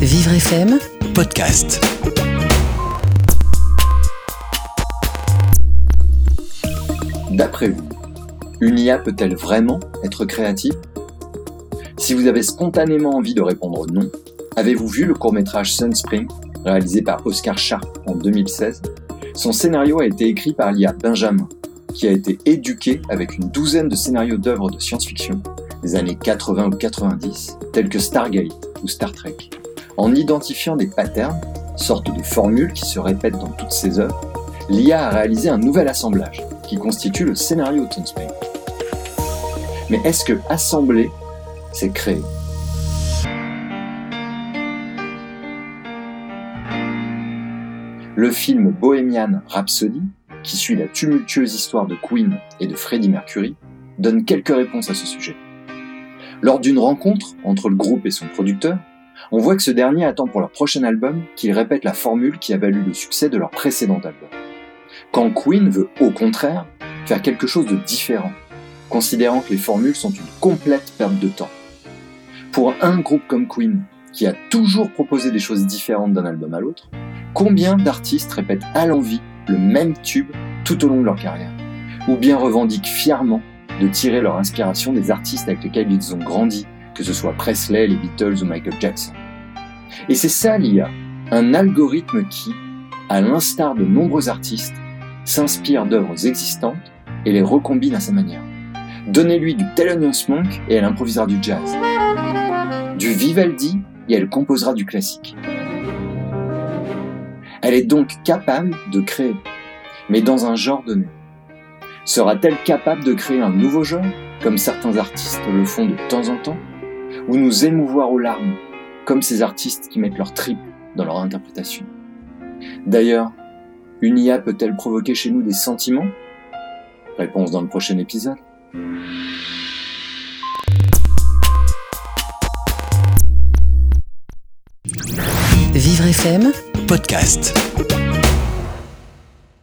Vivre FM, podcast. D'après vous, une IA peut-elle vraiment être créative? Si vous avez spontanément envie de répondre non, avez-vous vu le court-métrage Sunspring, réalisé par Oscar Sharp en 2016 Son scénario a été écrit par l'IA Benjamin, qui a été éduqué avec une douzaine de scénarios d'œuvres de science-fiction des années 80 ou 90, tels que Stargate ou Star Trek. En identifiant des patterns, sortes de formules qui se répètent dans toutes ses œuvres, l'IA a réalisé un nouvel assemblage qui constitue le scénario Sunspring. Mais est-ce que assembler, c'est créer? Le film Bohemian Rhapsody, qui suit la tumultueuse histoire de Queen et de Freddie Mercury, donne quelques réponses à ce sujet. Lors d'une rencontre entre le groupe et son producteur, on voit que ce dernier attend pour leur prochain album qu'ils répètent la formule qui a valu le succès de leur précédent album. Quand Queen veut au contraire faire quelque chose de différent, considérant que les formules sont une complète perte de temps. Pour un groupe comme Queen, qui a toujours proposé des choses différentes d'un album à l'autre, combien d'artistes répètent à l'envie le même tube tout au long de leur carrière Ou bien revendiquent fièrement de tirer leur inspiration des artistes avec lesquels ils ont grandi, que ce soit Presley, les Beatles ou Michael Jackson? Et c'est ça l'IA, un algorithme qui, à l'instar de nombreux artistes, s'inspire d'œuvres existantes et les recombine à sa manière. Donnez-lui du Thelonious Monk et elle improvisera du jazz. Du Vivaldi et elle composera du classique. Elle est donc capable de créer, mais dans un genre donné. Sera-t-elle capable de créer un nouveau genre, comme certains artistes le font de temps en temps, ou nous émouvoir aux larmes, comme ces artistes qui mettent leur trip dans leur interprétation D'ailleurs, une IA peut-elle provoquer chez nous des sentiments? Réponse dans le prochain épisode. Vivre FM, Podcast.